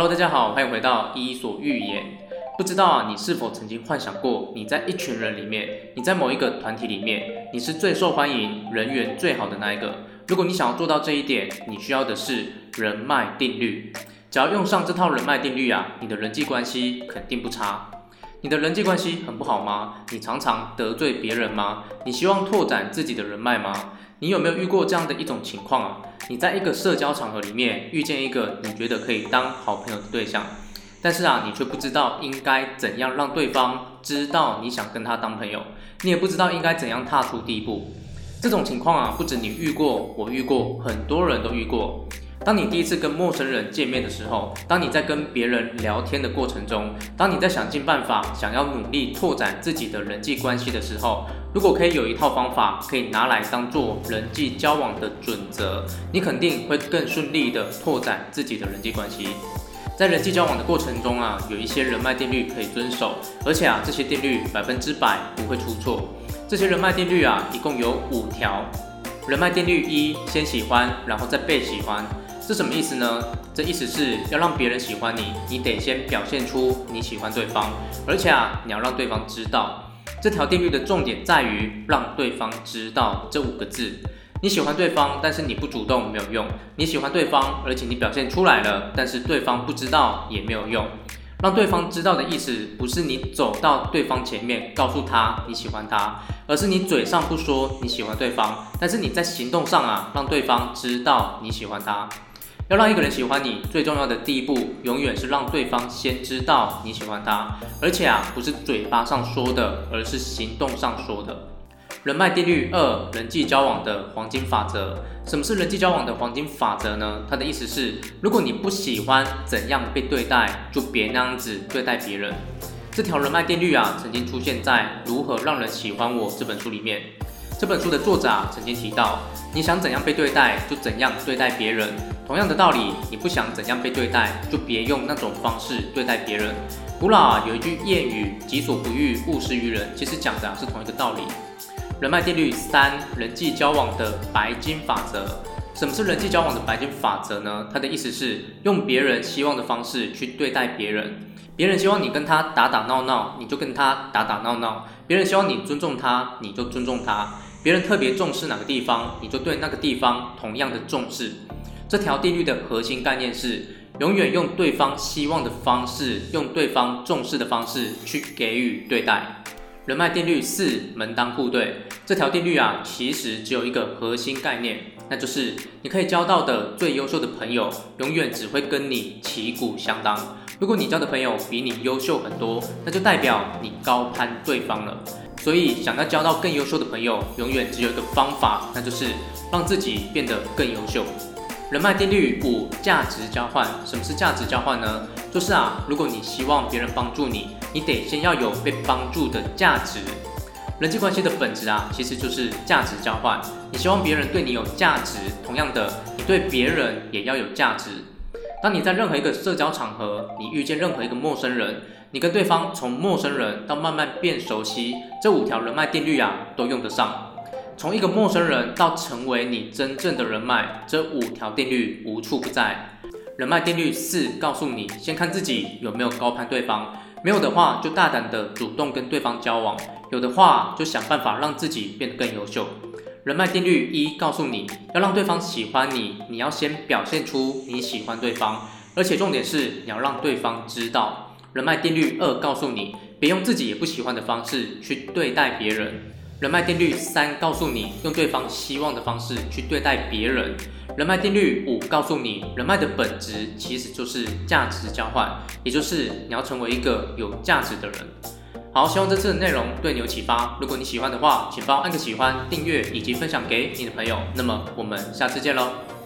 Hello，大家好，欢迎回到伊索寓言。不知道啊，你是否曾经幻想过，你在一群人里面，你在某一个团体里面，你是最受欢迎、人缘最好的那一个？如果你想要做到这一点，你需要的是人脉定律。只要用上这套人脉定律啊，你的人际关系肯定不差。你的人际关系很不好吗？你常常得罪别人吗？你希望拓展自己的人脉吗？你有没有遇过这样的一种情况啊？你在一个社交场合里面遇见一个你觉得可以当好朋友的对象，但是啊，你却不知道应该怎样让对方知道你想跟他当朋友，你也不知道应该怎样踏出第一步。这种情况啊，不止你遇过，我遇过，很多人都遇过。当你第一次跟陌生人见面的时候，当你在跟别人聊天的过程中，当你在想尽办法想要努力拓展自己的人际关系的时候，如果可以有一套方法可以拿来当做人际交往的准则，你肯定会更顺利的拓展自己的人际关系。在人际交往的过程中啊，有一些人脉定律可以遵守，而且啊，这些定律百分之百不会出错。这些人脉定律啊，一共有五条。人脉定律一：先喜欢，然后再被喜欢。这什么意思呢？这意思是要让别人喜欢你，你得先表现出你喜欢对方，而且啊，你要让对方知道。这条定律的重点在于让对方知道这五个字。你喜欢对方，但是你不主动没有用；你喜欢对方，而且你表现出来了，但是对方不知道也没有用。让对方知道的意思，不是你走到对方前面告诉他你喜欢他，而是你嘴上不说你喜欢对方，但是你在行动上啊，让对方知道你喜欢他。要让一个人喜欢你，最重要的第一步，永远是让对方先知道你喜欢他，而且啊，不是嘴巴上说的，而是行动上说的。人脉定律二：人际交往的黄金法则。什么是人际交往的黄金法则呢？它的意思是，如果你不喜欢怎样被对待，就别那样子对待别人。这条人脉定律啊，曾经出现在《如何让人喜欢我》这本书里面。这本书的作者啊，曾经提到，你想怎样被对待，就怎样对待别人。同样的道理，你不想怎样被对待，就别用那种方式对待别人。古老啊，有一句谚语：“己所不欲，勿施于人。”其实讲的啊，是同一个道理。人脉定律三：人际交往的白金法则。什么是人际交往的白金法则呢？它的意思是用别人希望的方式去对待别人。别人希望你跟他打打闹闹，你就跟他打打闹闹；别人希望你尊重他，你就尊重他。别人特别重视哪个地方，你就对那个地方同样的重视。这条定律的核心概念是，永远用对方希望的方式，用对方重视的方式去给予对待。人脉定律四：门当户对。这条定律啊，其实只有一个核心概念，那就是你可以交到的最优秀的朋友，永远只会跟你旗鼓相当。如果你交的朋友比你优秀很多，那就代表你高攀对方了。所以，想要交到更优秀的朋友，永远只有一个方法，那就是让自己变得更优秀。人脉定律五：价值交换。什么是价值交换呢？就是啊，如果你希望别人帮助你，你得先要有被帮助的价值。人际关系的本质啊，其实就是价值交换。你希望别人对你有价值，同样的，你对别人也要有价值。当你在任何一个社交场合，你遇见任何一个陌生人，你跟对方从陌生人到慢慢变熟悉，这五条人脉定律啊，都用得上。从一个陌生人到成为你真正的人脉，这五条定律无处不在。人脉定律四告诉你，先看自己有没有高攀对方，没有的话就大胆的主动跟对方交往，有的话就想办法让自己变得更优秀。人脉定律一告诉你要让对方喜欢你，你要先表现出你喜欢对方，而且重点是你要让对方知道。人脉定律二告诉你，别用自己也不喜欢的方式去对待别人。人脉定律三告诉你，用对方希望的方式去对待别人。人脉定律五告诉你，人脉的本质其实就是价值交换，也就是你要成为一个有价值的人。好，希望这次的内容对你有启发。如果你喜欢的话，请帮我按个喜欢、订阅以及分享给你的朋友。那么我们下次见喽。